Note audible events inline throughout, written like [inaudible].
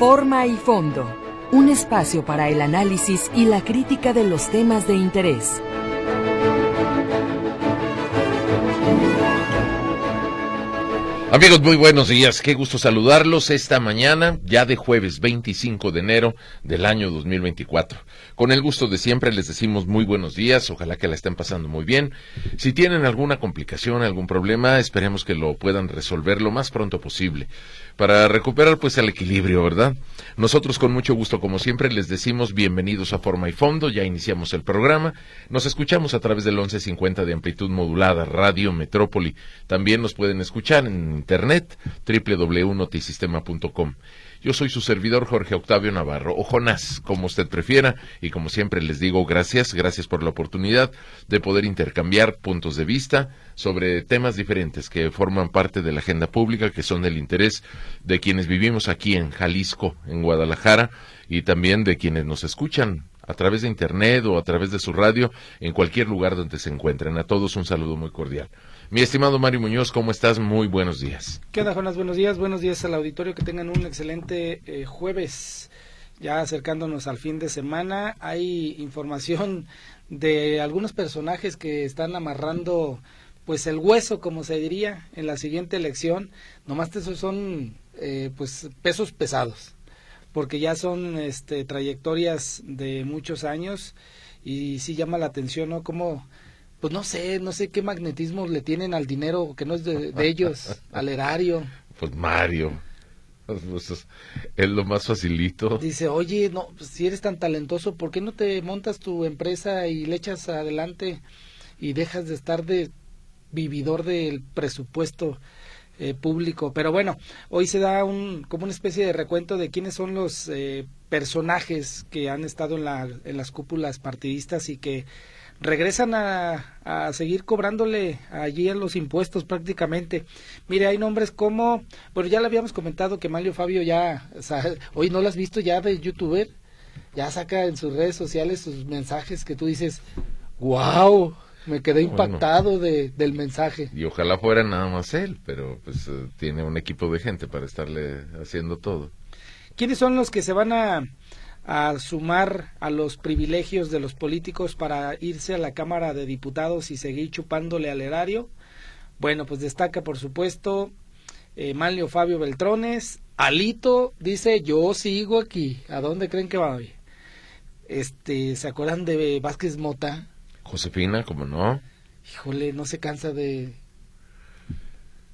Forma y fondo. Un espacio para el análisis y la crítica de los temas de interés. Amigos, muy buenos días. Qué gusto saludarlos esta mañana, ya de jueves 25 de enero del año 2024. Con el gusto de siempre les decimos muy buenos días, ojalá que la estén pasando muy bien. Si tienen alguna complicación, algún problema, esperemos que lo puedan resolver lo más pronto posible para recuperar pues el equilibrio, ¿verdad? Nosotros con mucho gusto, como siempre, les decimos bienvenidos a Forma y Fondo, ya iniciamos el programa, nos escuchamos a través del 1150 de amplitud modulada, Radio Metrópoli, también nos pueden escuchar en internet, www.notisistema.com. Yo soy su servidor Jorge Octavio Navarro, o Jonás, como usted prefiera, y como siempre les digo gracias, gracias por la oportunidad de poder intercambiar puntos de vista sobre temas diferentes que forman parte de la agenda pública, que son del interés de quienes vivimos aquí en Jalisco, en Guadalajara, y también de quienes nos escuchan a través de Internet o a través de su radio en cualquier lugar donde se encuentren. A todos un saludo muy cordial. Mi estimado Mario Muñoz, ¿cómo estás? Muy buenos días. ¿Qué onda, Jonas? Buenos días. Buenos días al auditorio. Que tengan un excelente eh, jueves. Ya acercándonos al fin de semana, hay información de algunos personajes que están amarrando pues el hueso, como se diría, en la siguiente elección. Nomás esos son eh, pues pesos pesados, porque ya son este, trayectorias de muchos años y sí llama la atención, ¿no? Como pues no sé, no sé qué magnetismo le tienen al dinero que no es de, ellos, [laughs] al erario. Pues Mario. Pues, es lo más facilito. Dice, oye, no, pues, si eres tan talentoso, ¿por qué no te montas tu empresa y le echas adelante y dejas de estar de vividor del presupuesto eh, público? Pero bueno, hoy se da un, como una especie de recuento de quiénes son los eh, personajes que han estado en, la, en las cúpulas partidistas y que regresan a, a, seguir cobrándole allí en los impuestos prácticamente. Mire, hay nombres como, bueno, ya le habíamos comentado que Mario Fabio ya, hoy no lo has visto ya de youtuber, ya saca en sus redes sociales sus mensajes que tú dices, wow, me quedé impactado de, del mensaje. Y ojalá fuera nada más él, pero pues eh, tiene un equipo de gente para estarle haciendo todo. ¿Quiénes son los que se van a a sumar a los privilegios de los políticos para irse a la Cámara de Diputados y seguir chupándole al erario. Bueno, pues destaca por supuesto eh, Manlio Fabio Beltrones. Alito dice yo sigo aquí. ¿A dónde creen que va hoy? Este, ¿se acuerdan de Vázquez Mota? Josefina, ¿cómo no? Híjole, no se cansa de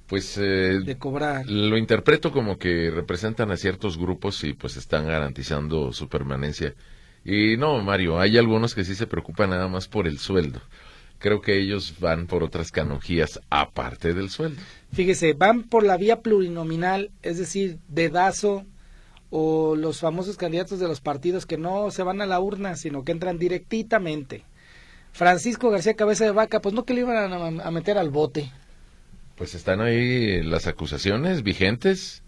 pues eh, de cobrar. Lo interpreto como que representan a ciertos grupos y pues están garantizando su permanencia. Y no, Mario, hay algunos que sí se preocupan nada más por el sueldo. Creo que ellos van por otras canonjías aparte del sueldo. Fíjese, van por la vía plurinominal, es decir, dedazo o los famosos candidatos de los partidos que no se van a la urna, sino que entran directamente. Francisco García Cabeza de Vaca, pues no que le iban a meter al bote. Pues están ahí las acusaciones vigentes.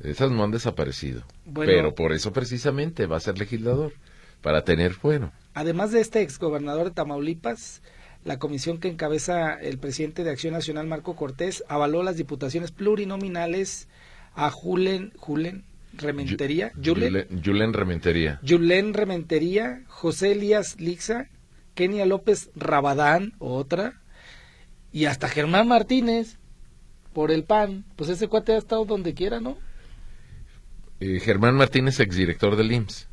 Esas no han desaparecido. Pero por eso precisamente va a ser legislador, para tener fuero. Además de este exgobernador de Tamaulipas, la comisión que encabeza el presidente de Acción Nacional, Marco Cortés, avaló las diputaciones plurinominales a Julen, Julen Rementería. Julen, Julen Rementería. Julen Rementería, José Elías Lixa, Kenia López Rabadán, otra, y hasta Germán Martínez, por el PAN, pues ese cuate ha estado donde quiera, ¿no? Eh, Germán Martínez, exdirector del IMSS.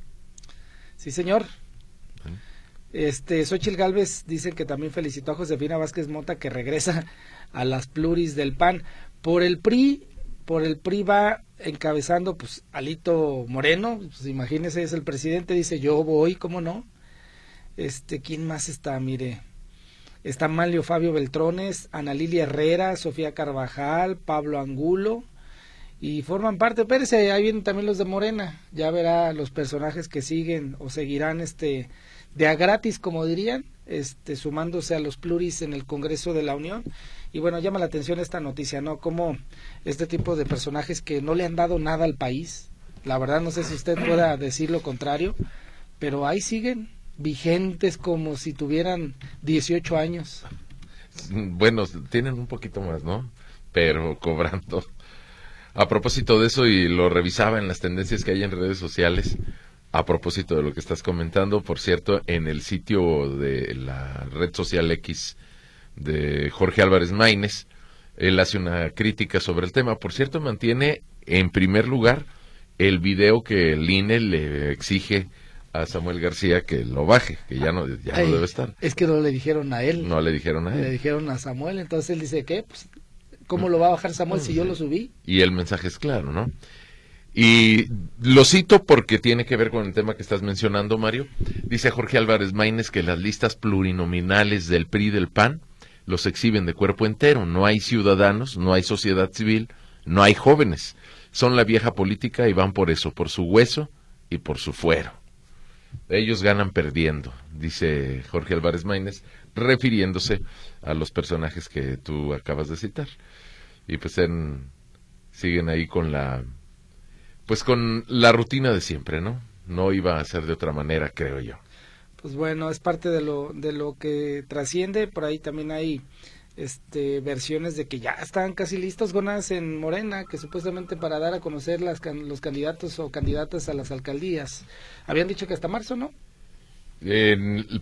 Sí, señor. Este, Xochitl Galvez dice que también felicitó a Josefina Vázquez Mota que regresa a las pluris del PAN. Por el PRI, por el PRI va encabezando, pues, Alito Moreno, pues imagínese, es el presidente, dice yo voy, ¿cómo no? Este, ¿quién más está? Mire, Está Malio Fabio Beltrones, Ana Lilia Herrera, Sofía Carvajal, Pablo Angulo y forman parte, espérese, ahí vienen también los de Morena, ya verá los personajes que siguen o seguirán este de a gratis, como dirían, este sumándose a los pluris en el Congreso de la Unión. Y bueno, llama la atención esta noticia, ¿no? Como este tipo de personajes que no le han dado nada al país. La verdad no sé si usted pueda decir lo contrario, pero ahí siguen vigentes como si tuvieran 18 años. Bueno, tienen un poquito más, ¿no? Pero cobrando. A propósito de eso, y lo revisaba en las tendencias que hay en redes sociales, a propósito de lo que estás comentando, por cierto, en el sitio de la red social X de Jorge Álvarez Maínez, él hace una crítica sobre el tema. Por cierto, mantiene en primer lugar el video que el INE le exige a Samuel García que lo baje, que ya no, ya no debe estar. Es que no le dijeron a él. No le dijeron a él. Le dijeron a Samuel, entonces él dice, ¿qué? Pues, ¿Cómo lo va a bajar Samuel si yo lo subí? Y el mensaje es claro, ¿no? Y lo cito porque tiene que ver con el tema que estás mencionando, Mario. Dice Jorge Álvarez Maínez que las listas plurinominales del PRI y del PAN los exhiben de cuerpo entero. No hay ciudadanos, no hay sociedad civil, no hay jóvenes. Son la vieja política y van por eso, por su hueso y por su fuero. Ellos ganan perdiendo, dice Jorge Álvarez Maínez, refiriéndose a los personajes que tú acabas de citar. Y pues siguen ahí con la pues con la rutina de siempre, ¿no? No iba a ser de otra manera, creo yo. Pues bueno, es parte de lo, de lo que trasciende. Por ahí también hay este, versiones de que ya están casi listos Gonas en Morena, que supuestamente para dar a conocer las, los candidatos o candidatas a las alcaldías. Habían dicho que hasta marzo, ¿no?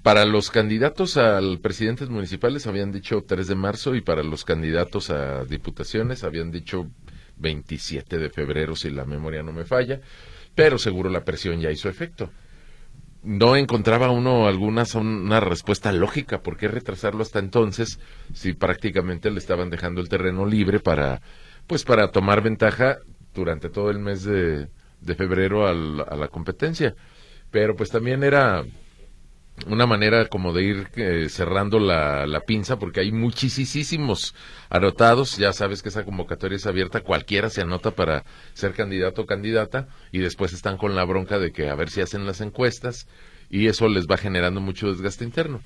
para los candidatos al presidentes municipales habían dicho 3 de marzo y para los candidatos a diputaciones habían dicho 27 de febrero, si la memoria no me falla, pero seguro la presión ya hizo efecto. No encontraba uno alguna una respuesta lógica, ¿por qué retrasarlo hasta entonces si prácticamente le estaban dejando el terreno libre para, pues para tomar ventaja durante todo el mes de, de febrero a la competencia? Pero pues también era una manera como de ir eh, cerrando la, la, pinza porque hay muchísimos anotados, ya sabes que esa convocatoria es abierta, cualquiera se anota para ser candidato o candidata y después están con la bronca de que a ver si hacen las encuestas y eso les va generando mucho desgaste interno.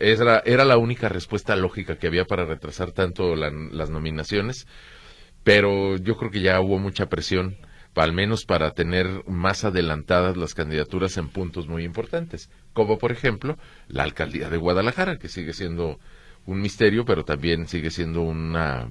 Era, era la única respuesta lógica que había para retrasar tanto las nominaciones, pero yo creo que ya hubo mucha presión al menos para tener más adelantadas las candidaturas en puntos muy importantes, como por ejemplo la alcaldía de Guadalajara, que sigue siendo un misterio, pero también sigue siendo una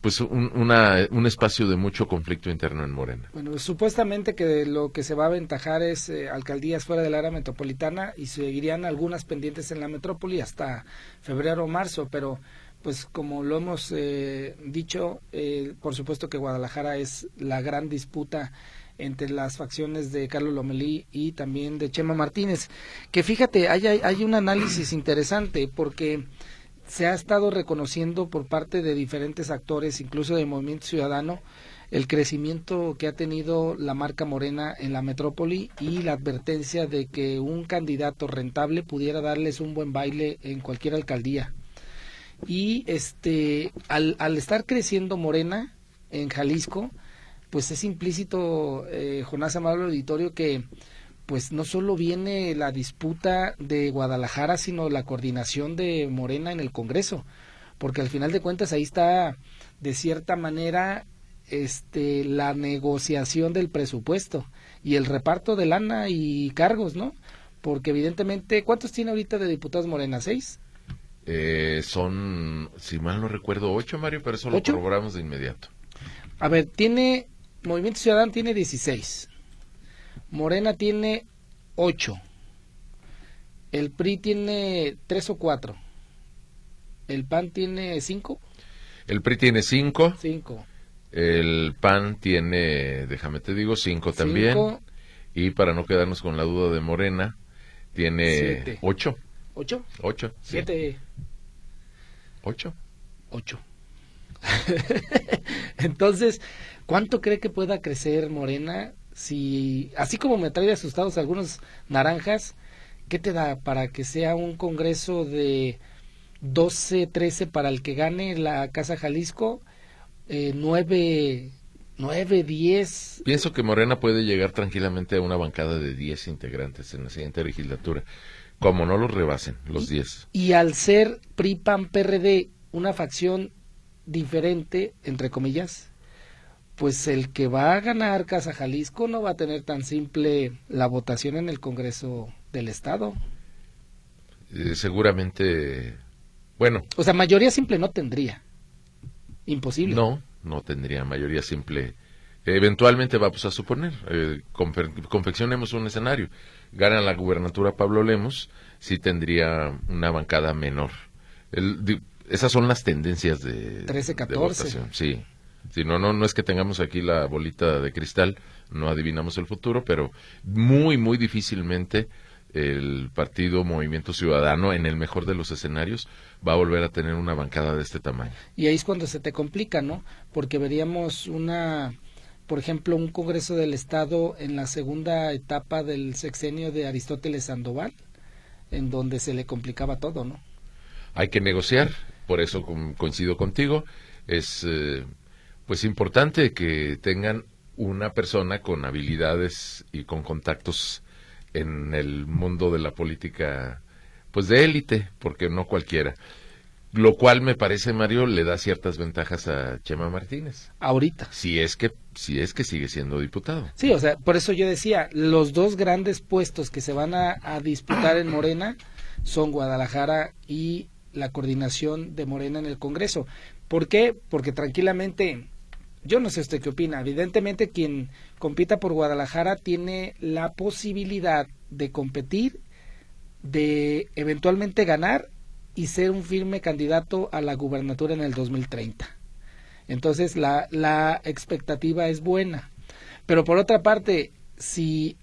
pues un, un espacio de mucho conflicto interno en Morena. Bueno, supuestamente que lo que se va a aventajar es eh, alcaldías fuera del área metropolitana y seguirían algunas pendientes en la metrópoli hasta febrero o marzo, pero pues como lo hemos eh, dicho, eh, por supuesto que Guadalajara es la gran disputa entre las facciones de Carlos Lomelí y también de Chema Martínez. Que fíjate, hay, hay un análisis interesante porque se ha estado reconociendo por parte de diferentes actores, incluso del Movimiento Ciudadano, el crecimiento que ha tenido la marca Morena en la metrópoli y la advertencia de que un candidato rentable pudiera darles un buen baile en cualquier alcaldía y este al, al estar creciendo Morena en Jalisco pues es implícito eh, Jonás Amable Auditorio que pues no solo viene la disputa de Guadalajara sino la coordinación de Morena en el Congreso porque al final de cuentas ahí está de cierta manera este la negociación del presupuesto y el reparto de lana y cargos, ¿no? Porque evidentemente, ¿cuántos tiene ahorita de diputados Morena? ¿Seis? Eh, son, si mal no recuerdo, ocho, Mario, pero eso lo corroboramos de inmediato. A ver, tiene, Movimiento Ciudadano tiene 16, Morena tiene ocho, el PRI tiene tres o cuatro, el PAN tiene cinco. El PRI tiene cinco. Cinco. El PAN tiene, déjame te digo, cinco también. Y para no quedarnos con la duda de Morena, tiene ocho. ¿Ocho? Ocho. Siete. ¿Ocho? Ocho. [laughs] Entonces, ¿cuánto cree que pueda crecer Morena si, así como me trae asustados algunos naranjas, ¿qué te da para que sea un congreso de 12, 13 para el que gane la Casa Jalisco, eh, 9, 9, 10? Pienso que Morena puede llegar tranquilamente a una bancada de 10 integrantes en la siguiente legislatura. Como no los rebasen, los 10. Y, al ser PRI, PAN, PRD una facción diferente, entre comillas, pues el que va a ganar Casa Jalisco no va a tener tan simple la votación en el Congreso del Estado. Eh, seguramente, bueno. O sea, mayoría simple no tendría. Imposible. No, no tendría mayoría simple. Eventualmente vamos a suponer, eh, confeccionemos un escenario. Gana la gubernatura Pablo Lemos, sí tendría una bancada menor. esas son las tendencias de, 13, 14. sí. Sí, no, no, no es que tengamos aquí la bolita de cristal, no adivinamos el futuro, pero muy, muy difícilmente el partido Movimiento Ciudadano, en el mejor de los escenarios, va a volver a tener una bancada de este tamaño. Y ahí es cuando se te complica, ¿no? Porque veríamos una, por ejemplo, un Congreso del Estado en la segunda etapa del sexenio de Aristóteles Sandoval, en donde se le complicaba todo, ¿no? Hay que negociar, por eso coincido contigo, es eh, pues importante que tengan una persona con habilidades y con contactos en el mundo de la política, pues de élite, porque no cualquiera. Lo cual me parece, Mario, le da ciertas ventajas a Chema Martínez. Ahorita. Si es que, si es que sigue siendo diputado. Sí, o sea, por eso yo decía, los dos grandes puestos que se van a, a disputar en Morena son Guadalajara y la coordinación de Morena en el Congreso. ¿Por qué? Porque tranquilamente yo no sé usted qué opina. Evidentemente quien compita por Guadalajara tiene la posibilidad de competir, de eventualmente ganar y ser un firme candidato a la gubernatura en el 2030. Entonces la, la expectativa es buena. Pero por otra parte, si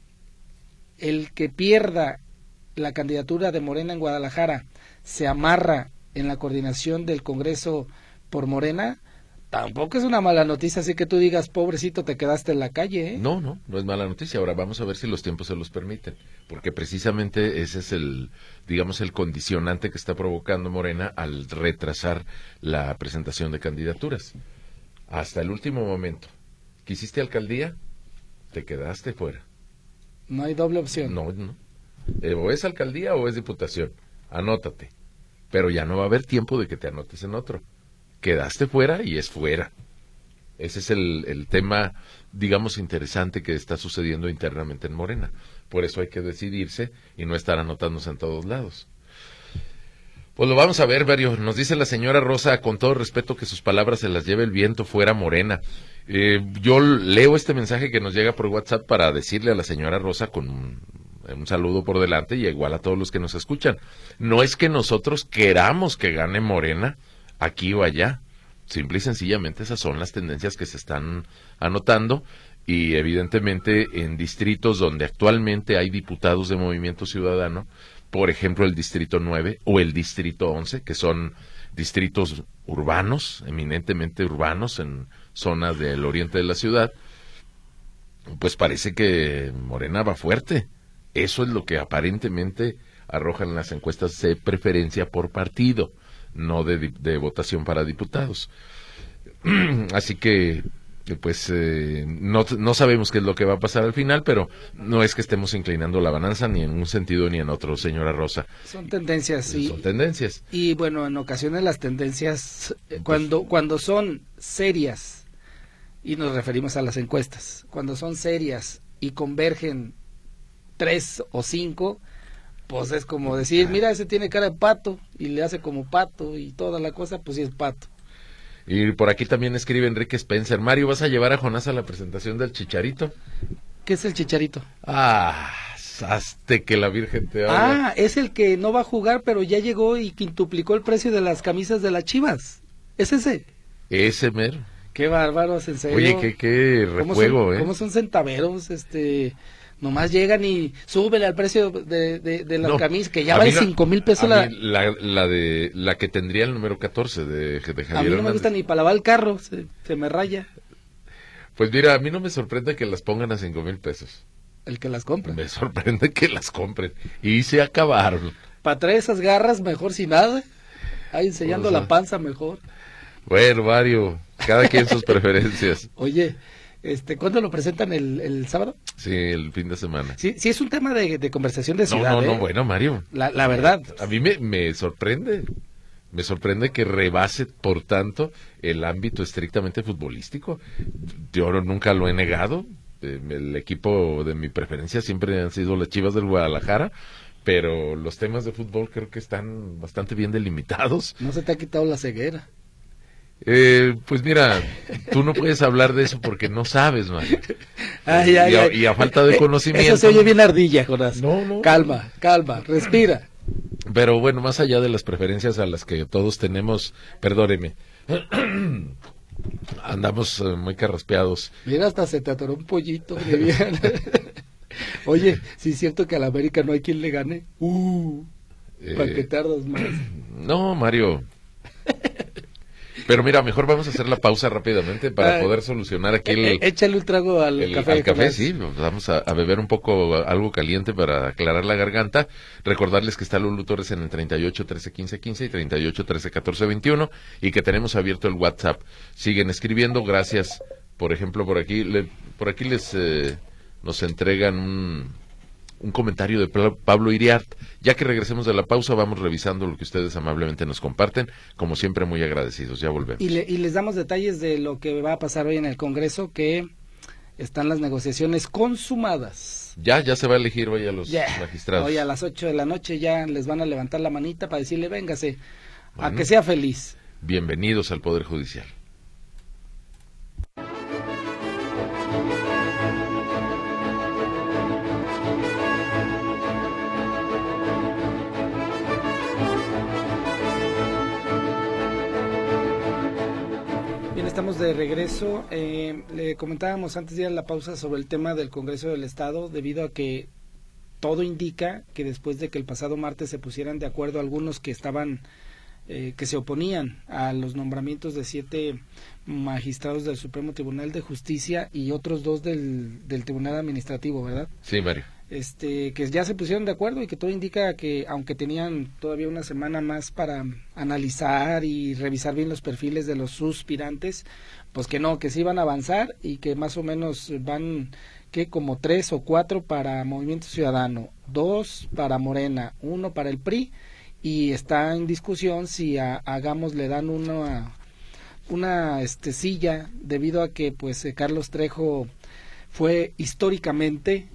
el que pierda la candidatura de Morena en Guadalajara se amarra en la coordinación del Congreso por Morena, Tampoco es una mala noticia, así que tú digas, pobrecito, te quedaste en la calle. ¿eh? No, no, no es mala noticia. Ahora vamos a ver si los tiempos se los permiten, porque precisamente ese es el, digamos, el condicionante que está provocando Morena al retrasar la presentación de candidaturas. Hasta el último momento. ¿Quisiste alcaldía? Te quedaste fuera. No hay doble opción. No, no. Eh, o es alcaldía o es diputación. Anótate. Pero ya no va a haber tiempo de que te anotes en otro quedaste fuera y es fuera. Ese es el, el, tema, digamos, interesante que está sucediendo internamente en Morena. Por eso hay que decidirse y no estar anotándose en todos lados. Pues lo vamos a ver, Mario. Nos dice la señora Rosa, con todo respeto, que sus palabras se las lleve el viento fuera Morena. Eh, yo leo este mensaje que nos llega por WhatsApp para decirle a la señora Rosa con un, un saludo por delante y igual a todos los que nos escuchan. No es que nosotros queramos que gane Morena, aquí o allá. Simple y sencillamente esas son las tendencias que se están anotando y evidentemente en distritos donde actualmente hay diputados de Movimiento Ciudadano, por ejemplo el Distrito 9 o el Distrito 11, que son distritos urbanos, eminentemente urbanos en zonas del oriente de la ciudad, pues parece que Morena va fuerte. Eso es lo que aparentemente arrojan las encuestas de preferencia por partido no de, votación para diputados. [clears throat] Así que pues eh, no, no, sabemos qué es lo que va a pasar al final, pero no es que estemos inclinando la balanza ni en un sentido ni en otro, señora Rosa. Son tendencias, sí. Son tendencias. Y bueno, en ocasiones las tendencias, eh, pues cuando, cuando son serias, y nos referimos a las encuestas, cuando son serias y convergen tres o cinco, pues es como decir, mira, ese tiene cara de pato y le hace como pato y toda la cosa, pues sí es pato. Y por aquí también escribe Enrique Spencer, Mario, ¿vas a llevar a Jonás a la presentación del Chicharito? ¿Qué es el Chicharito? Ah, hasta que la Virgen te habla. Ah, es el que no va a jugar, pero ya llegó y quintuplicó el precio de las camisas de las Chivas. ¿Es ese? Ese mero. Qué bárbaros, en serio. Oye, qué, qué refuego, ¿eh? ¿Cómo son centaveros, este... Nomás llegan y suben al precio de, de, la camisa, que ya vale cinco mil pesos la... la... de la que tendría el número 14 de, de Javier A mí no me gusta ni para lavar el carro, se, me raya. Pues mira, a mí no me sorprende que las pongan a cinco mil pesos. El que las compre. Me sorprende que las compren. Y se acabaron. Para traer esas garras, mejor sin nada. Ahí enseñando la panza, mejor. Bueno, Mario, cada quien sus [laughs] preferencias. Oye, este, ¿Cuándo lo presentan el, el, sábado? Sí, el fin de semana. Sí, sí es un tema de, de conversación de ciudad. No, no, no, bueno, Mario. La, la verdad. A mí me, me sorprende. Me sorprende que rebase, por tanto, el ámbito estrictamente futbolístico. Yo nunca lo he negado. Eh, el equipo de mi preferencia siempre han sido las Chivas del Guadalajara, pero los temas de fútbol creo que están bastante bien delimitados. No se te ha quitado la ceguera. Eh, pues mira, tú no puedes hablar de eso porque no sabes, Mario. [laughs] Ay, ay, y, a, ay. y a falta de Eh, conocimiento. Eso se oye bien ardilla, Jonás. No, no. Calma, calma, respira. Pero bueno, más allá de las preferencias a las que todos tenemos, perdóneme, [clears throat] andamos eh, muy carraspeados. Mira, hasta se te atoró un pollito. [laughs] Oye, si es cierto que a la América no hay quien le gane. Uh, para Eh, que tardas más. [clears throat] no, Mario. Pero mira, mejor vamos a hacer la pausa rápidamente para Ay. poder solucionar aquí el, Eh, échale un trago al el- café. al café, sí, vamos a, a beber un poco algo caliente para aclarar la garganta. Recordarles que está Lulu Torres en el 38 13 15 15 y 38 13 14 21 y que tenemos abierto el WhatsApp. Siguen escribiendo, gracias. Por ejemplo, por aquí, le- por aquí les eh, nos entregan un, un comentario de Pablo Iriart. Ya que regresemos de la pausa, vamos revisando lo que ustedes amablemente nos comparten. Como siempre, muy agradecidos. Ya volvemos. Y, le- y les damos detalles de lo que va a pasar hoy en el Congreso, que están las negociaciones consumadas. Ya, ya se va a elegir hoy a los magistrados. Hoy a las 8 de la noche ya les van a levantar la manita para decirle, véngase, a que sea feliz. Bienvenidos al Poder Judicial. De regreso. Eh, le comentábamos antes de ir a la pausa sobre el tema del Congreso del Estado, debido a que todo indica que después de que el pasado martes se pusieran de acuerdo algunos que estaban, eh, que se oponían a los nombramientos de siete magistrados del Supremo Tribunal de Justicia y otros dos del, del Tribunal Administrativo, ¿verdad? Sí, Mario. Este que ya se pusieron de acuerdo y que todo indica que aunque tenían todavía una semana más para analizar y revisar bien los perfiles de los suspirantes, pues que no, que sí van a avanzar y que más o menos van que como tres o cuatro para Movimiento Ciudadano, dos para Morena, uno para el PRI y está en discusión si a, Hagamos le dan una una este silla debido a que pues eh, Carlos Trejo fue históricamente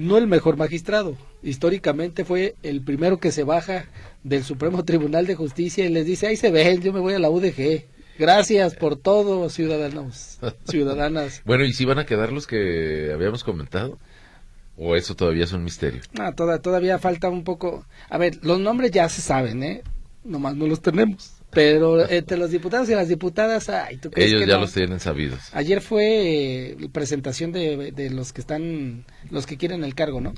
no el mejor magistrado, históricamente fue el primero que se baja del Supremo Tribunal de Justicia y les dice, ahí se ven, yo me voy a la UDG. Gracias por todo, ciudadanos, [laughs] ciudadanas. Bueno, ¿y si van a quedar los que habíamos comentado? ¿O eso todavía es un misterio? No, toda- todavía falta un poco. A ver, los nombres ya se saben, ¿eh? Nomás no los tenemos. Pero entre los diputados y las diputadas, ay, ¿tú crees Ellos que ya no? los tienen sabidos. Ayer fue eh, presentación de, de los que están, los que quieren el cargo, ¿no?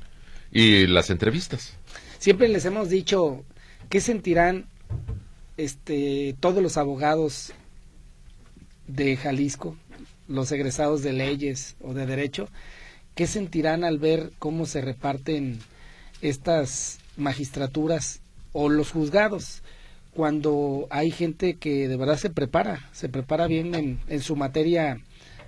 Y las entrevistas. Siempre les hemos dicho qué sentirán este todos los abogados de Jalisco, los egresados de leyes o de derecho, qué sentirán al ver cómo se reparten estas magistraturas o los juzgados cuando hay gente que de verdad se prepara, se prepara bien en, en su materia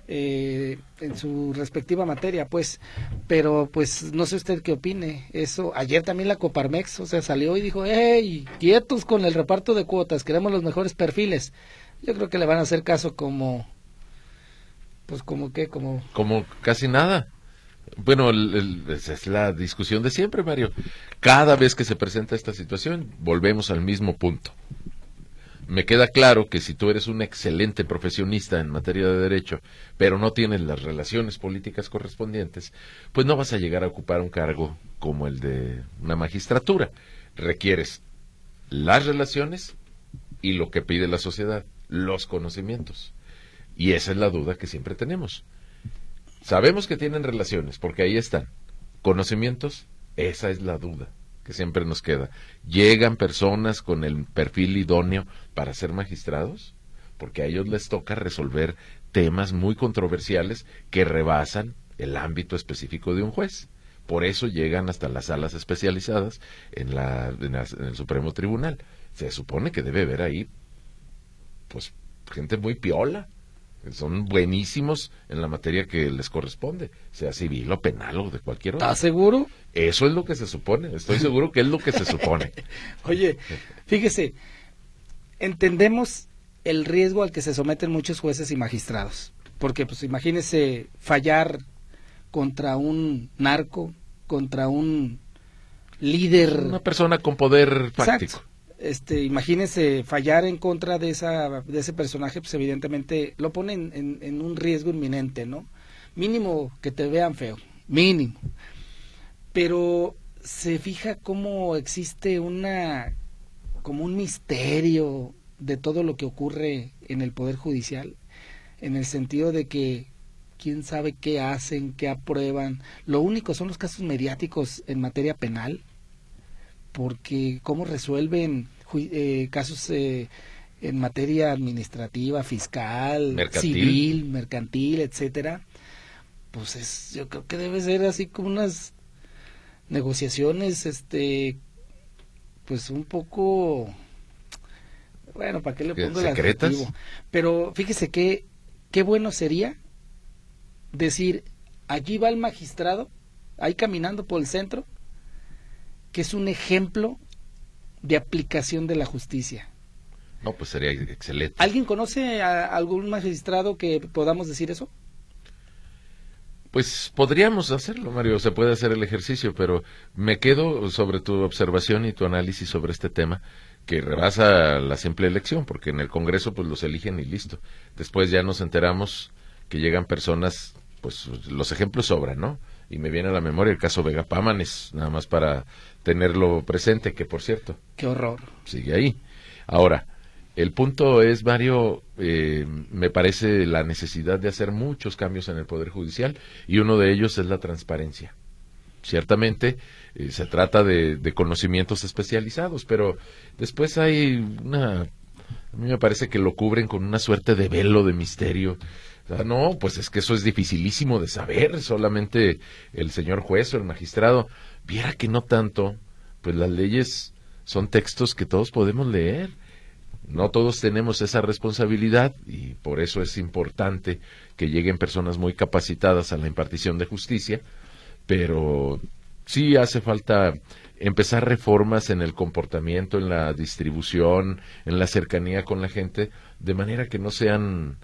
eh, en su respectiva materia, pues, pero pues no sé usted qué opine. Eso, ayer también la Coparmex, o sea, salió y dijo, hey, quietos con el reparto de cuotas, queremos los mejores perfiles. Yo creo que le van a hacer caso como, pues como que, como, Como casi nada. Bueno, el- el- esa es la discusión de siempre, Mario. Cada vez que se presenta esta situación, volvemos al mismo punto. Me queda claro que si tú eres un excelente profesionista en materia de derecho, pero no tienes las relaciones políticas correspondientes, pues no vas a llegar a ocupar un cargo como el de una magistratura. Requieres las relaciones y lo que pide la sociedad, los conocimientos. Y esa es la duda que siempre tenemos. Sabemos que tienen relaciones, porque ahí están. Conocimientos, esa es la duda que siempre nos queda. ¿Llegan personas con el perfil idóneo para ser magistrados? Porque a ellos les toca resolver temas muy controversiales que rebasan el ámbito específico de un juez. Por eso llegan hasta las salas especializadas en, la, en, el Supremo Tribunal. Se supone que debe haber ahí, pues, gente muy piola, son buenísimos en la materia que les corresponde, sea civil o penal o de cualquier otra. ¿estás seguro? Eso es lo que se supone, estoy seguro que es lo que se supone. [laughs] Oye, fíjese, entendemos el riesgo al que se someten muchos jueces y magistrados. Porque, pues, imagínese fallar contra un narco, contra un líder. Una persona con poder Exacto. Este, imagínese fallar en contra de, esa, de ese personaje, pues evidentemente lo pone en, en, un riesgo inminente, ¿no? Mínimo que te vean feo, mínimo. Pero se fija cómo existe una, como un misterio de todo lo que ocurre en el Poder Judicial, en el sentido de que quién sabe qué hacen, qué aprueban. Lo único son los casos mediáticos en materia penal, porque cómo resuelven eh, casos eh, en materia administrativa, fiscal, civil, mercantil, etcétera, pues es, yo creo que debe ser así como unas negociaciones, este, pues un poco, bueno, ¿para qué le pongo el adjetivo? Pero fíjese que qué bueno sería decir, allí va el magistrado, ahí caminando por el centro, que es un ejemplo de aplicación de la justicia. No, pues sería excelente. ¿Alguien conoce a algún magistrado que podamos decir eso? Pues podríamos hacerlo, Mario, se puede hacer el ejercicio, pero me quedo sobre tu observación y tu análisis sobre este tema que rebasa la simple elección, porque en el Congreso pues los eligen y listo. Después ya nos enteramos que llegan personas, pues los ejemplos sobran, ¿no? Y me viene a la memoria el caso Vega Pámanes, nada más para tenerlo presente, que por cierto. Qué horror. Sigue ahí. Ahora, el punto es, Mario, eh, me parece la necesidad de hacer muchos cambios en el Poder Judicial y uno de ellos es la transparencia. Ciertamente eh, se trata de, de, conocimientos especializados, pero después hay una... A mí me parece que lo cubren con una suerte de velo de misterio no, pues es que eso es dificilísimo de saber, solamente el señor juez o el magistrado viera que no tanto, pues las leyes son textos que todos podemos leer. No todos tenemos esa responsabilidad y por eso es importante que lleguen personas muy capacitadas a la impartición de justicia, pero sí hace falta empezar reformas en el comportamiento, en la distribución, en la cercanía con la gente, de manera que no sean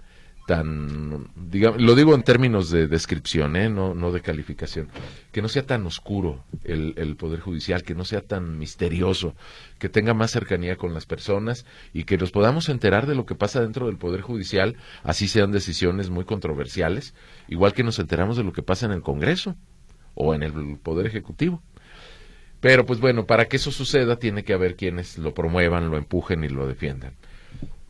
tan, digamos, lo digo en términos de descripción, ¿eh? no, no de calificación, que no sea tan oscuro el, el, Poder Judicial, que no sea tan misterioso, que tenga más cercanía con las personas y que nos podamos enterar de lo que pasa dentro del Poder Judicial, así sean decisiones muy controversiales, igual que nos enteramos de lo que pasa en el Congreso o en el Poder Ejecutivo. Pero pues bueno, para que eso suceda tiene que haber quienes lo promuevan, lo empujen y lo defiendan.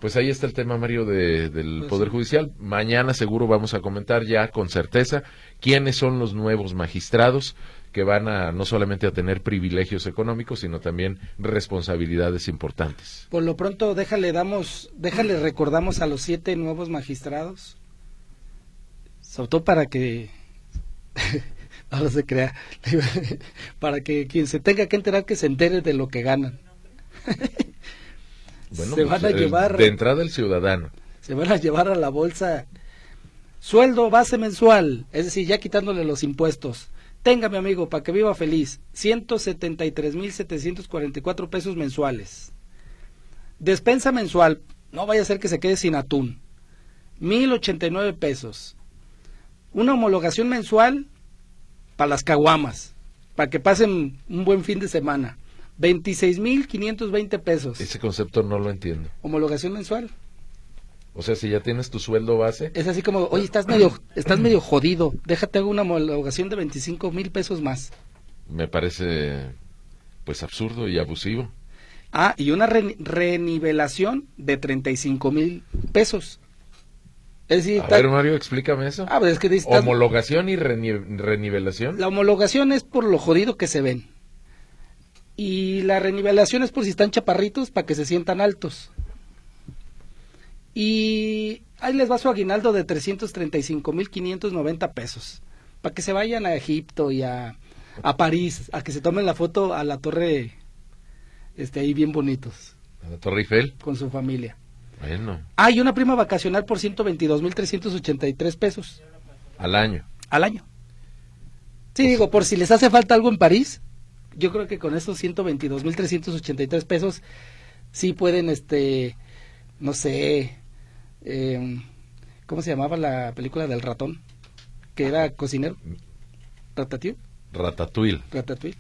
Pues ahí está el tema, Mario, del pues Poder Judicial. Mañana seguro vamos a comentar ya con certeza quiénes son los nuevos magistrados que van a no solamente a tener privilegios económicos, sino también responsabilidades importantes. Por lo pronto, déjale damos, déjale recordamos a los siete nuevos magistrados, sobre todo para que [laughs] no se crea, [laughs] para que quien se tenga que enterar que se entere de lo que ganan. [laughs] Bueno, se pues, van a llevar. De entrada el ciudadano. Se van a llevar a la bolsa sueldo base mensual, es decir, ya quitándole los impuestos. Tenga, mi amigo, para que viva feliz, 173.744 pesos mensuales. Despensa mensual, no vaya a ser que se quede sin atún, 1.089 pesos. Una homologación mensual para las caguamas, para que pasen un buen fin de semana. 26.520 pesos. Ese concepto no lo entiendo. Homologación mensual. O sea, si ya tienes tu sueldo base. Es así como, oye, estás medio, estás medio jodido, déjate hago una homologación de 25 mil pesos más. Me parece, pues, absurdo y abusivo. Ah, y una renivelación de 35 mil pesos. Es decir, a ver, Mario, explícame eso. Ah, pues es que Homologación y renivelación. La homologación es por lo jodido que se ven. Y la renivelación es por si están chaparritos para que se sientan altos. Y ahí les va su aguinaldo de 335.590 pesos. Para que se vayan a Egipto y a, a, París, a que se tomen la foto a la torre, este, ahí bien bonitos. ¿A la Torre Eiffel? Con su familia. Bueno. Ah, y una prima vacacional por 122.383 pesos. Al año. Al año. Sí, digo, por si les hace falta algo en París, yo creo que con estos 122.383 pesos sí pueden, este, no sé, eh, ¿cómo se llamaba la película del ratón? Que era cocinero. Ratatouille. Ratatouille. Ratatouille.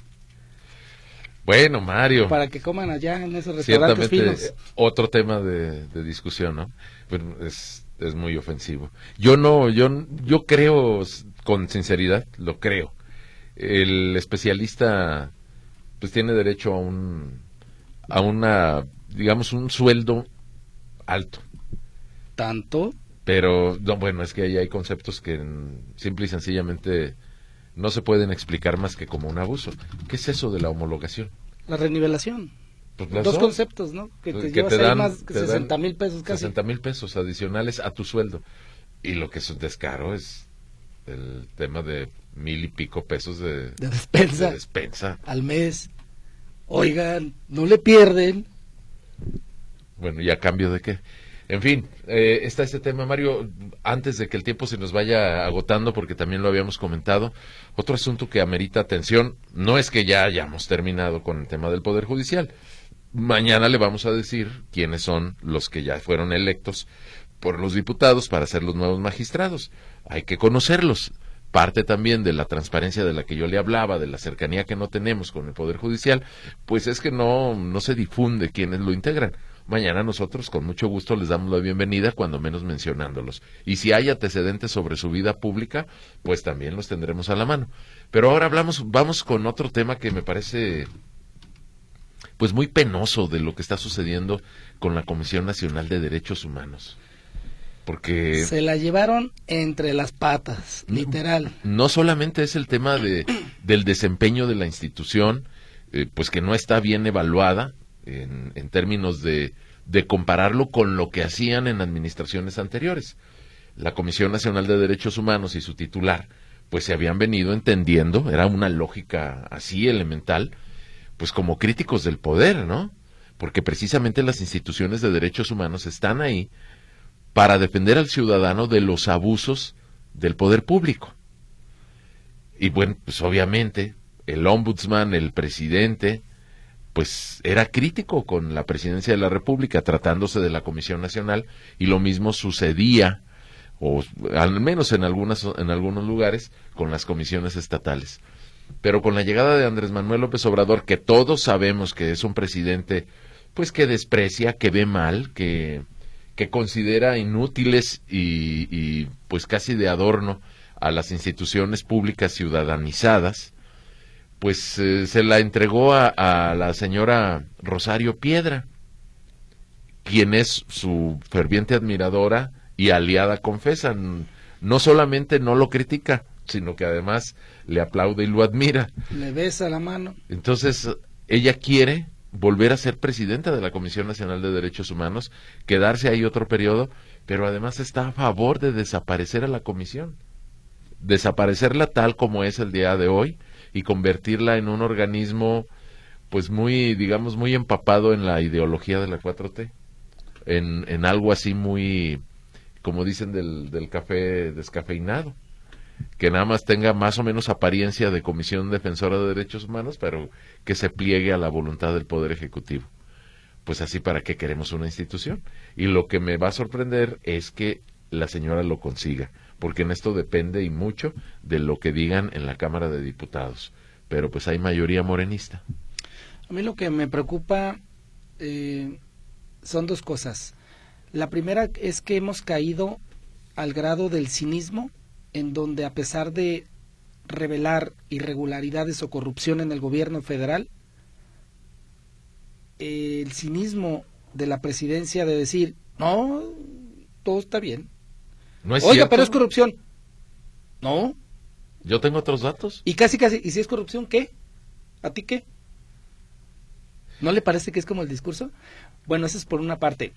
Bueno, Mario. Para que coman allá en esos restaurantes finos. Otro tema de, discusión, ¿no? Bueno, es, es muy ofensivo. Yo no, yo, yo creo, con sinceridad, lo creo. El especialista, pues tiene derecho a un, a una, digamos, un sueldo alto. ¿Tanto? Pero, no, bueno, es que ahí hay conceptos que simple y sencillamente no se pueden explicar más que como un abuso. ¿Qué es eso de la homologación? La renivelación. Pues dos conceptos, ¿no? Que te, que dan, más de 60 mil pesos casi. 60 mil pesos adicionales a tu sueldo. Y lo que es un descaro es el tema de mil y pico pesos de, de despensa. De despensa. Al mes. Oigan, no le pierden. Bueno, ¿y a cambio de qué? En fin, eh, está este tema, Mario. Antes de que el tiempo se nos vaya agotando, porque también lo habíamos comentado, otro asunto que amerita atención, no es que ya hayamos terminado con el tema del Poder Judicial. Mañana le vamos a decir quiénes son los que ya fueron electos por los diputados para ser los nuevos magistrados. Hay que conocerlos. Parte también de la transparencia de la que yo le hablaba, de la cercanía que no tenemos con el Poder Judicial, pues es que no, no se difunde quiénes lo integran. Mañana nosotros con mucho gusto les damos la bienvenida, cuando menos mencionándolos. Y si hay antecedentes sobre su vida pública, pues también los tendremos a la mano. Pero ahora hablamos, vamos con otro tema que me parece pues muy penoso de lo que está sucediendo con la Comisión Nacional de Derechos Humanos. Porque se la llevaron entre las patas, literal. No, solamente es el tema de, del desempeño de la institución, eh, pues que no está bien evaluada, en, términos de, de compararlo con lo que hacían en administraciones anteriores. La Comisión Nacional de Derechos Humanos y su titular, pues se habían venido entendiendo, era una lógica así elemental, pues como críticos del poder, ¿no? Porque precisamente las instituciones de derechos humanos están ahí para defender al ciudadano de los abusos del poder público. Y bueno, pues obviamente el ombudsman, el presidente, pues era crítico con la presidencia de la República tratándose de la Comisión Nacional y lo mismo sucedía o al menos en algunas en algunos lugares con las comisiones estatales. Pero con la llegada de Andrés Manuel López Obrador, que todos sabemos que es un presidente pues que desprecia, que ve mal, que que considera inútiles y, y pues casi de adorno a las instituciones públicas ciudadanizadas, pues eh, se la entregó a, la señora Rosario Piedra, quien es su ferviente admiradora y aliada confesa. No solamente no lo critica, sino que además le aplaude y lo admira. Le besa la mano. Entonces, ella quiere volver a ser presidenta de la Comisión Nacional de Derechos Humanos, quedarse ahí otro periodo, pero además está a favor de desaparecer a la comisión. Desaparecerla tal como es el día de hoy, y convertirla en un organismo pues muy, digamos, muy empapado en la ideología de la 4T, en, en algo así muy, como dicen del, del café descafeinado, que nada más tenga más o menos apariencia de Comisión Defensora de Derechos Humanos, pero que se pliegue a la voluntad del Poder Ejecutivo. Pues así, ¿para qué queremos una institución? Y lo que me va a sorprender es que la señora lo consiga porque en esto depende y mucho de lo que digan en la Cámara de Diputados. Pero pues hay mayoría morenista. A mí lo que me preocupa eh, son dos cosas. La primera es que hemos caído al grado del cinismo, en donde a pesar de revelar irregularidades o corrupción en el gobierno federal, el cinismo de la presidencia de decir, no, todo está bien, Oiga, pero es corrupción. No. Yo tengo otros datos. Y casi, casi, ¿y si es corrupción, qué? ¿A ti qué? ¿No le parece que es como el discurso? Bueno, eso es por una parte.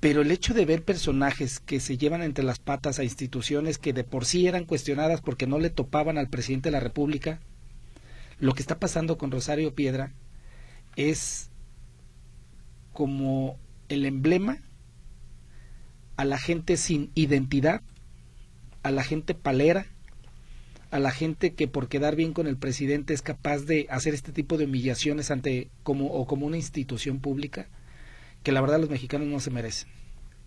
Pero el hecho de ver personajes que se llevan entre las patas a instituciones que de por sí eran cuestionadas porque no le topaban al presidente de la República, lo que está pasando con Rosario Piedra es como el emblema a la gente sin identidad, a la gente palera, a la gente que por quedar bien con el presidente es capaz de hacer este tipo de humillaciones ante como o como una institución pública que la verdad los mexicanos no se merecen.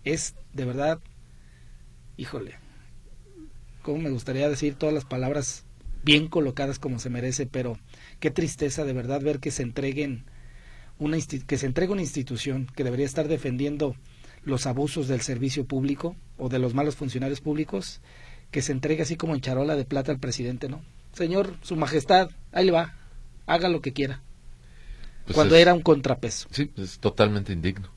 Es de verdad, híjole, cómo me gustaría decir todas las palabras bien colocadas como se merece, pero qué tristeza de verdad ver que se entreguen una que se entregue una institución que debería estar defendiendo los abusos del servicio público o de los malos funcionarios públicos, que se entregue así como en charola de plata al presidente, ¿no? Señor, su majestad, ahí le va, haga lo que quiera. Pues cuando era un contrapeso. Sí, es totalmente indigno.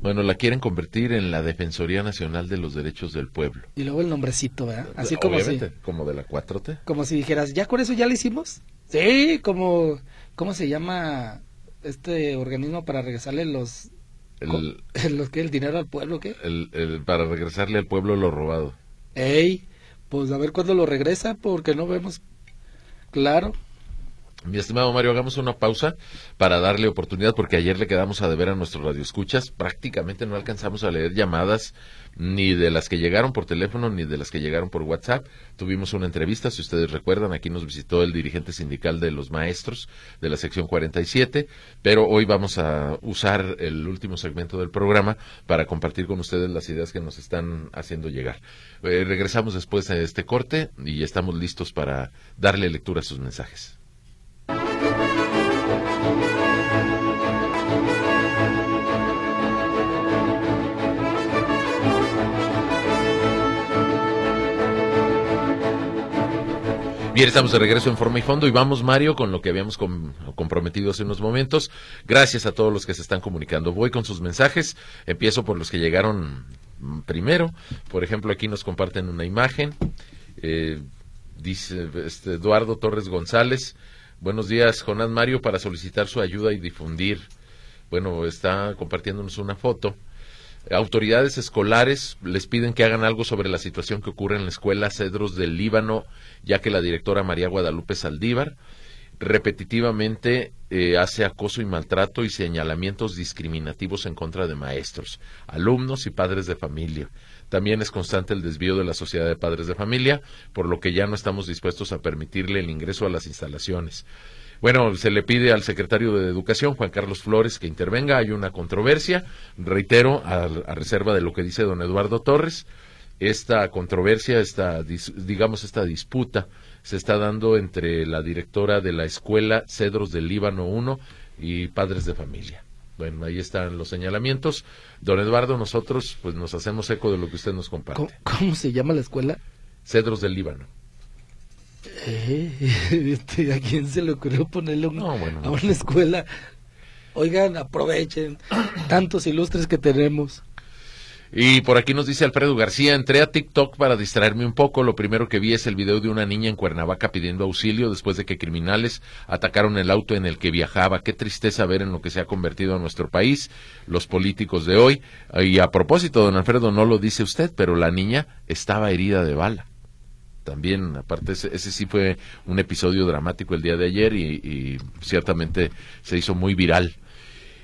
Bueno, la quieren convertir en la Defensoría Nacional de los Derechos del Pueblo. Y luego el nombrecito, ¿verdad? Así como si, como de la 4T. Como si dijeras, ¿ya con eso ya lo hicimos? Sí, como ¿cómo se llama este organismo para regresarle los el, [laughs] los que el dinero al pueblo, ¿qué? El, para regresarle al pueblo lo robado. Ey, pues a ver cuándo lo regresa porque no vemos claro. Mi estimado Mario, hagamos una pausa para darle oportunidad, porque ayer le quedamos a deber a nuestros radioescuchas. Prácticamente no alcanzamos a leer llamadas ni de las que llegaron por teléfono ni de las que llegaron por WhatsApp. Tuvimos una entrevista, si ustedes recuerdan, aquí nos visitó el dirigente sindical de los maestros de la sección 47, pero hoy vamos a usar el último segmento del programa para compartir con ustedes las ideas que nos están haciendo llegar. Eh, regresamos después de este corte y estamos listos para darle lectura a sus mensajes. Bien, estamos de regreso en forma y fondo y vamos, Mario, con lo que habíamos comprometido hace unos momentos. Gracias a todos los que se están comunicando. Voy con sus mensajes. Empiezo por los que llegaron primero. Por ejemplo, aquí nos comparten una imagen. Eh, dice este, Eduardo Torres González. Buenos días, Jonás Mario, para solicitar su ayuda y difundir. Bueno, está compartiéndonos una foto. Autoridades escolares les piden que hagan algo sobre la situación que ocurre en la escuela Cedros del Líbano, ya que la directora María Guadalupe Saldívar repetitivamente eh, hace acoso y maltrato y señalamientos discriminativos en contra de maestros, alumnos y padres de familia. También es constante el desvío de la sociedad de padres de familia, por lo que ya no estamos dispuestos a permitirle el ingreso a las instalaciones. Bueno, se le pide al secretario de Educación, Juan Carlos Flores, que intervenga. Hay una controversia. Reitero, a, reserva de lo que dice don Eduardo Torres, esta controversia, esta, digamos, esta disputa se está dando entre la directora de la escuela Cedros del Líbano 1 y padres de familia. Bueno, ahí están los señalamientos. Don Eduardo, nosotros pues nos hacemos eco de lo que usted nos comparte. ¿Cómo, se llama la escuela? Cedros del Líbano. Eh, [laughs] este, ¿A quién se le ocurrió ponerle a una escuela? Oigan, aprovechen [coughs] tantos ilustres que tenemos. Y por aquí nos dice Alfredo García, entré a TikTok para distraerme un poco. Lo primero que vi es el video de una niña en Cuernavaca pidiendo auxilio después de que criminales atacaron el auto en el que viajaba. Qué tristeza ver en lo que se ha convertido a nuestro país, los políticos de hoy. Y a propósito, don Alfredo, no lo dice usted, pero la niña estaba herida de bala. También, aparte, ese, sí fue un episodio dramático el día de ayer y ciertamente se hizo muy viral.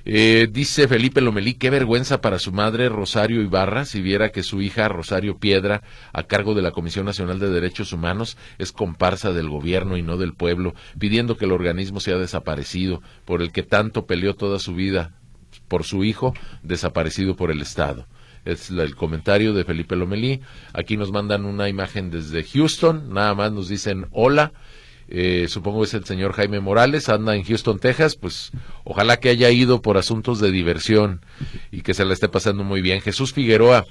Eh, dice Felipe Lomelí, qué vergüenza para su madre Rosario Ibarra si viera que su hija Rosario Piedra, a cargo de la Comisión Nacional de Derechos Humanos, es comparsa del gobierno y no del pueblo, pidiendo que el organismo sea desaparecido, por el que tanto peleó toda su vida, por su hijo, desaparecido por el Estado. Es el comentario de Felipe Lomelí. Aquí nos mandan una imagen desde Houston, nada más nos dicen hola eh, supongo es el señor Jaime Morales, anda en Houston, Texas, pues ojalá que haya ido por asuntos de diversión y que se la esté pasando muy bien. Jesús Figueroa,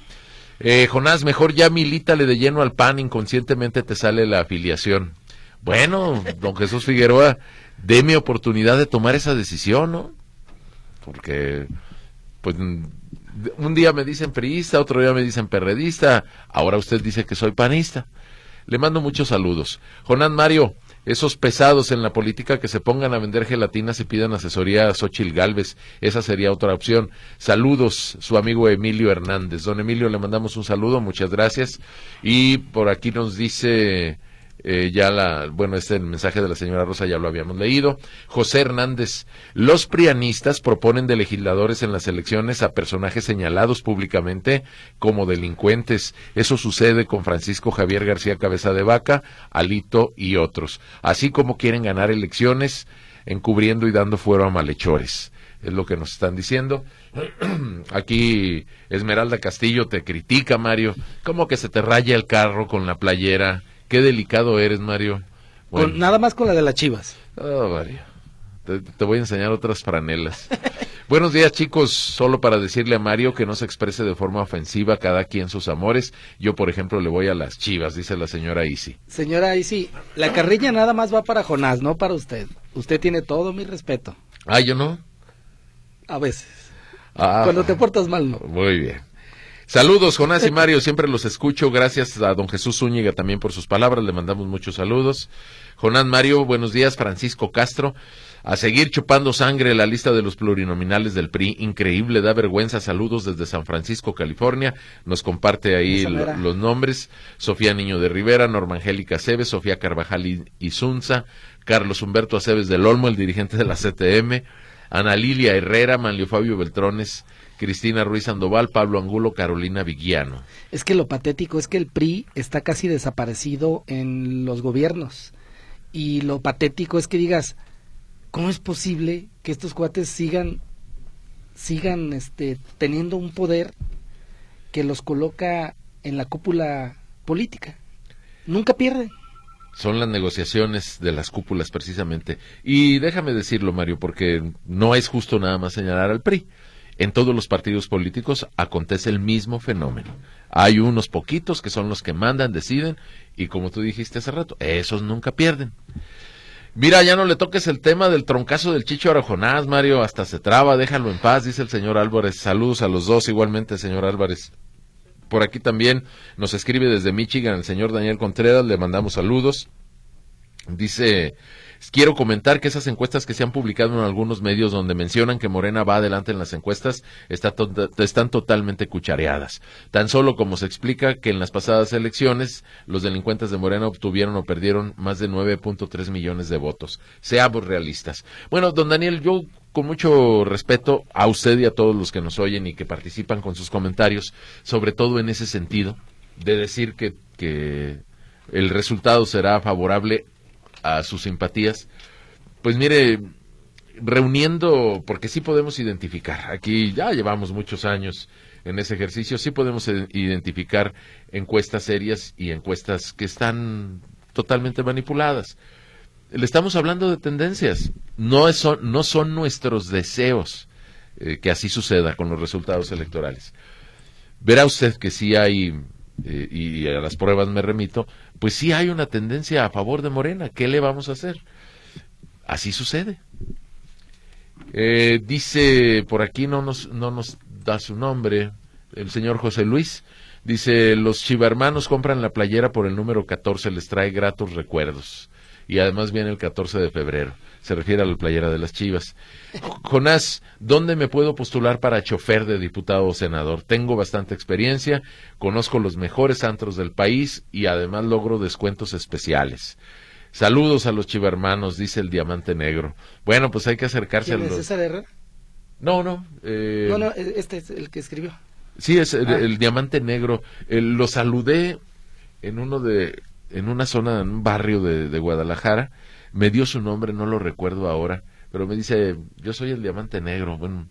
eh, Jonás, mejor ya milítale de lleno al PAN, inconscientemente te sale la afiliación. Bueno, don Jesús Figueroa, déme oportunidad de tomar esa decisión, ¿no? Porque, pues, un día me dicen priista, otro día me dicen perredista, ahora usted dice que soy panista. Le mando muchos saludos. Jonás Mario, esos pesados en la política que se pongan a vender gelatinas y pidan asesoría a Xochil Galvez. Esa sería otra opción. Saludos, su amigo Emilio Hernández. Don Emilio, le mandamos un saludo, muchas gracias. Y por aquí nos dice eh, ya la, bueno, este mensaje de la señora Rosa ya lo habíamos leído. José Hernández, los prianistas proponen de legisladores en las elecciones a personajes señalados públicamente como delincuentes. Eso sucede con Francisco Javier García Cabeza de Vaca, Alito y otros. Así como quieren ganar elecciones encubriendo y dando fuero a malhechores. Es lo que nos están diciendo. [clears throat] Aquí Esmeralda Castillo te critica, Mario. ¿Cómo que se te raya el carro con la playera? Qué delicado eres, Mario. Con, nada más con la de las chivas. Oh, Mario. Te, te voy a enseñar otras franelas. [laughs] Buenos días, chicos. Solo para decirle a Mario que no se exprese de forma ofensiva cada quien sus amores. Yo, por ejemplo, le voy a las chivas, dice la señora Isi. Señora Isi, la carrilla nada más va para Jonás, no para usted. Usted tiene todo mi respeto. Ah, yo no. A veces. Ah, Cuando te portas mal, no. Muy bien. Saludos, Jonás y Mario, siempre los escucho. Gracias a don Jesús Zúñiga también por sus palabras, le mandamos muchos saludos. Jonás Mario, buenos días. Francisco Castro, a seguir chupando sangre la lista de los plurinominales del PRI. Increíble, da vergüenza. Saludos desde San Francisco, California. Nos comparte ahí los nombres. Sofía Niño de Rivera, Norma Angélica Cebes, Sofía Carvajal y Zunza, Carlos Humberto Aceves del Olmo, el dirigente de la CTM, Ana Lilia Herrera, Manlio Fabio Beltrones, Cristina Ruiz Sandoval, Pablo Angulo, Carolina Viguiano. Es que lo patético es que el PRI está casi desaparecido en los gobiernos. Y lo patético es que digas, ¿Cómo es posible que estos cuates sigan sigan este teniendo un poder que los coloca en la cúpula política? Nunca pierden. Son las negociaciones de las cúpulas precisamente. Y déjame decirlo, Mario, porque no es justo nada más señalar al PRI. En todos los partidos políticos acontece el mismo fenómeno. Hay unos poquitos que son los que mandan, deciden, y como tú dijiste hace rato, esos nunca pierden. Mira, ya no le toques el tema del troncazo del Chicho Arajonás, Mario, hasta se traba, déjalo en paz, dice el señor Álvarez. Saludos a los dos igualmente, señor Álvarez. Por aquí también nos escribe desde Michigan el señor Daniel Contreras, le mandamos saludos. Dice, Quiero comentar que esas encuestas que se han publicado en algunos medios donde mencionan que Morena va adelante en las encuestas están totalmente cuchareadas. Tan solo como se explica que en las pasadas elecciones los delincuentes de Morena obtuvieron o perdieron más de 9.3 millones de votos. Seamos realistas. Bueno, don Daniel, yo con mucho respeto a usted y a todos los que nos oyen y que participan con sus comentarios, sobre todo en ese sentido, de decir que, que el resultado será favorable a sus simpatías, pues mire, reuniendo, porque sí podemos identificar, aquí ya llevamos muchos años en ese ejercicio, sí podemos identificar encuestas serias y encuestas que están totalmente manipuladas. Le estamos hablando de tendencias, no, son, no son nuestros deseos eh, que así suceda con los resultados electorales. Verá usted que sí hay eh, y a las pruebas me remito, pues sí hay una tendencia a favor de Morena. ¿Qué le vamos a hacer? Así sucede. Eh, dice, por aquí no nos, no nos da su nombre, el señor José Luis. Dice, los chivarmanos compran la playera por el número 14, les trae gratos recuerdos. Y además viene el 14 de febrero se refiere a la playera de las Chivas. Jonás, ¿dónde me puedo postular para chofer de diputado o senador? Tengo bastante experiencia, conozco los mejores antros del país y además logro descuentos especiales. Saludos a los chivermanos, dice el Diamante Negro. Bueno, pues hay que acercarse a los... ¿Es César No, no. Eh... No, no, este es el que escribió. Sí, es el, ah. Diamante Negro. lo saludé en uno de... en una zona, en un barrio de Guadalajara me dio su nombre, no lo recuerdo ahora, pero me dice, yo soy el diamante negro. Bueno,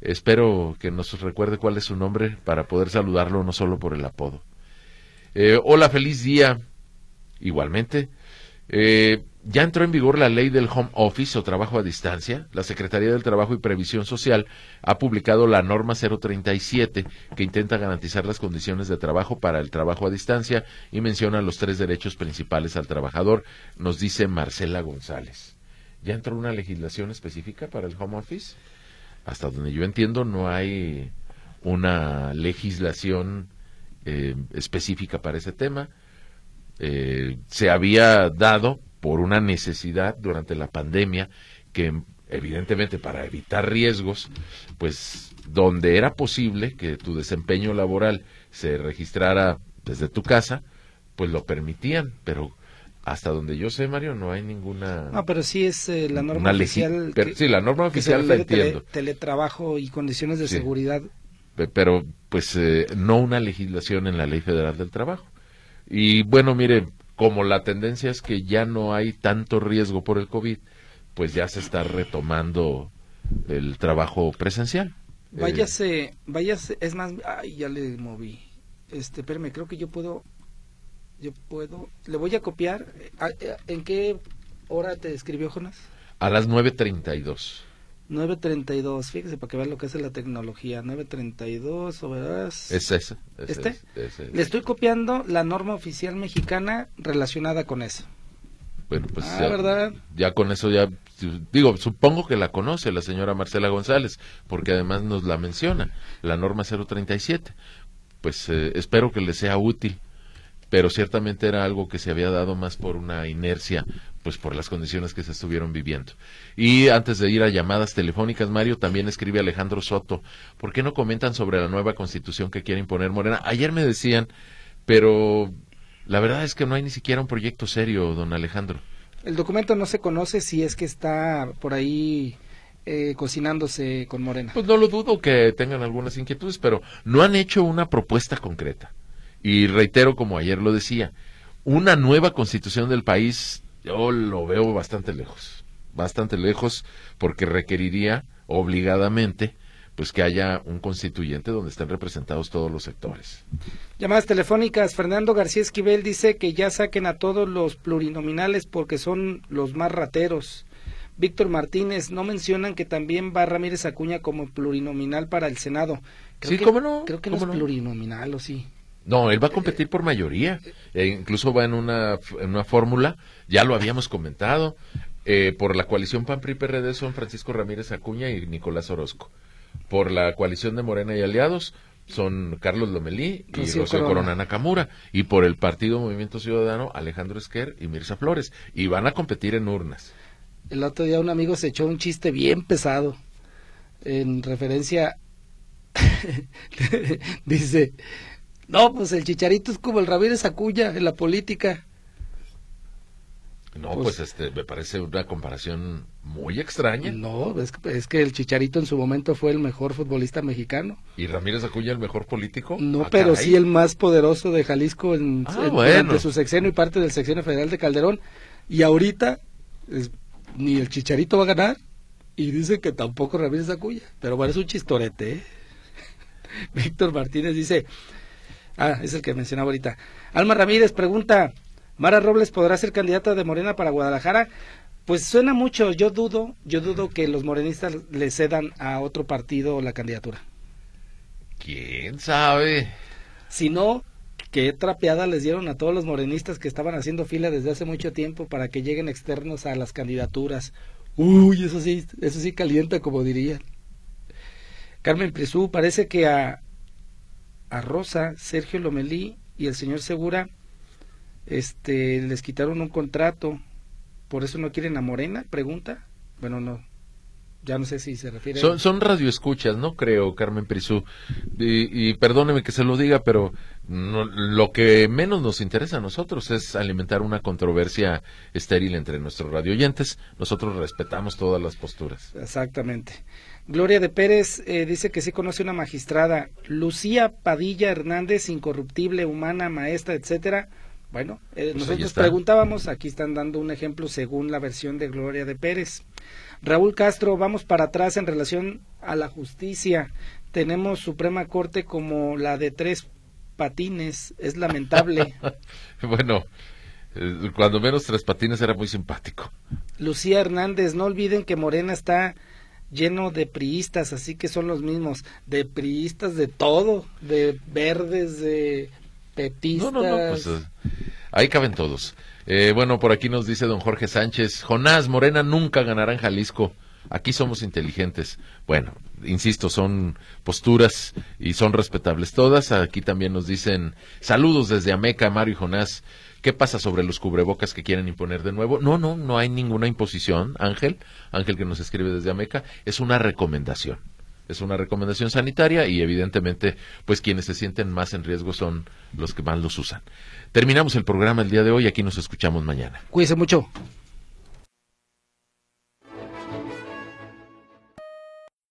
espero que nos recuerde cuál es su nombre para poder saludarlo, no solo por el apodo. Eh, hola, feliz día. Igualmente. Eh, ya entró en vigor la ley del home office o trabajo a distancia. La Secretaría del Trabajo y Previsión Social ha publicado la norma 037 que intenta garantizar las condiciones de trabajo para el trabajo a distancia y menciona los tres derechos principales al trabajador, nos dice Marcela González. ¿Ya entró una legislación específica para el home office? Hasta donde yo entiendo no hay una legislación eh, específica para ese tema. Eh, se había dado por una necesidad durante la pandemia que evidentemente para evitar riesgos, pues donde era posible que tu desempeño laboral se registrara desde tu casa, pues lo permitían, pero hasta donde yo sé, Mario, no hay ninguna. No, pero sí es eh, la norma oficial. sí, la norma oficial la entiendo. teletrabajo y condiciones de seguridad. Pero, pues, eh, no una legislación en la Ley Federal del Trabajo. Y bueno, mire, como la tendencia es que ya no hay tanto riesgo por el COVID, pues ya se está retomando el trabajo presencial. Váyase, váyase, es más, ay, ya le moví. Este, espérame, creo que yo puedo yo puedo, le voy a copiar. Eh, ¿En qué hora te escribió Jonas? A las 9.32. 932, fíjese para que vean lo que es la tecnología. 932, ¿o verás? Es ese. ¿Este? Le estoy copiando la norma oficial mexicana relacionada con eso. Bueno, pues ah, ya, ¿verdad? ya con eso ya, digo, supongo que la conoce la señora Marcela González, porque además nos la menciona, la norma 037. Pues eh, espero que le sea útil pero ciertamente era algo que se había dado más por una inercia, pues por las condiciones que se estuvieron viviendo. Y antes de ir a llamadas telefónicas, Mario, también escribe Alejandro Soto, ¿por qué no comentan sobre la nueva constitución que quiere imponer Morena? Ayer me decían, pero la verdad es que no hay ni siquiera un proyecto serio, don Alejandro. El documento no se conoce si es que está por ahí eh, cocinándose con Morena. Pues no lo dudo que tengan algunas inquietudes, pero no han hecho una propuesta concreta. Y reitero, como ayer lo decía, una nueva constitución del país, yo lo veo bastante lejos, bastante lejos, porque requeriría obligadamente pues que haya un constituyente donde estén representados todos los sectores. Llamadas telefónicas, Fernando García Esquivel dice que ya saquen a todos los plurinominales porque son los más rateros. Víctor Martínez, no mencionan que también va Ramírez Acuña como plurinominal para el Senado. sí, ¿cómo no? Creo que no es plurinominal, ¿o sí? No, él va a competir por mayoría. E incluso va en una, en una fórmula, ya lo habíamos comentado, eh, por la coalición PAN-PRI-PRD son Francisco Ramírez Acuña y Nicolás Orozco. Por la coalición de Morena y Aliados son Carlos Lomelí y Rocío, Corona. Nakamura. Y por el Partido Movimiento Ciudadano, Alejandro Esquer y Mirza Flores. Y van a competir en urnas. El otro día un amigo se echó un chiste bien pesado en referencia... [laughs] Dice, no, pues el Chicharito es como el Ramírez Acuña en la política. No, pues, pues, este, me parece una comparación muy extraña. No, es, es, que el Chicharito en su momento fue el mejor futbolista mexicano. ¿Y Ramírez Acuña el mejor político? No, ah, pero sí el más poderoso de Jalisco en, ah, durante su sexenio y parte del sexenio federal de Calderón. Y ahorita ni el Chicharito va a ganar y dice que tampoco Ramírez Acuña. Pero bueno, es un chistorete. ¿eh? [laughs] Víctor Martínez dice, Ah, es el que mencionaba ahorita. Alma Ramírez pregunta, ¿Mara Robles podrá ser candidata de Morena para Guadalajara? Pues suena mucho, yo dudo, yo dudo que los morenistas le cedan a otro partido la candidatura. ¿Quién sabe? Si no, qué trapeada les dieron a todos los morenistas que estaban haciendo fila desde hace mucho tiempo para que lleguen externos a las candidaturas. Uy, eso sí, eso sí calienta, como diría. Carmen Prisú, parece que a, a Rosa, Sergio Lomelí y el señor Segura este les quitaron un contrato, por eso no quieren a Morena, pregunta. Bueno, no. Ya no sé si se refiere. Son, son radioescuchas, no creo, Carmen Prisú. Y, y, perdóneme que se lo diga, pero lo que menos nos interesa a nosotros es alimentar una controversia estéril entre nuestros radioyentes. Nosotros respetamos todas las posturas. Exactamente. Gloria de Pérez eh, dice que sí conoce una magistrada. Lucía Padilla Hernández, incorruptible, humana, maestra, etcétera. Bueno, eh, pues nosotros preguntábamos, aquí están dando un ejemplo según la versión de Gloria de Pérez. Raúl Castro, vamos para atrás en relación a la justicia. Tenemos Suprema Corte como la de tres patines, es lamentable. [laughs] bueno, eh, cuando menos tres patines era muy simpático. Lucía Hernández, no olviden que Morena está lleno de priistas, así que son los mismos, de priistas de todo, de verdes, de petistas. No, no, no, pues eh, ahí caben todos. Eh, bueno, por aquí nos dice don Jorge Sánchez, Jonás, Morena nunca ganará en Jalisco. Aquí somos inteligentes. Bueno, insisto, son posturas y son respetables todas. Aquí también nos dicen saludos desde Ameca, Mario y Jonás. ¿Qué pasa sobre los cubrebocas que quieren imponer de nuevo? No, no, no hay ninguna imposición, Ángel, Ángel que nos escribe desde Ameca, es una recomendación. Es una recomendación sanitaria y evidentemente, pues quienes se sienten más en riesgo son los que más los usan. Terminamos el programa el día de hoy, aquí nos escuchamos mañana. Cuídense mucho.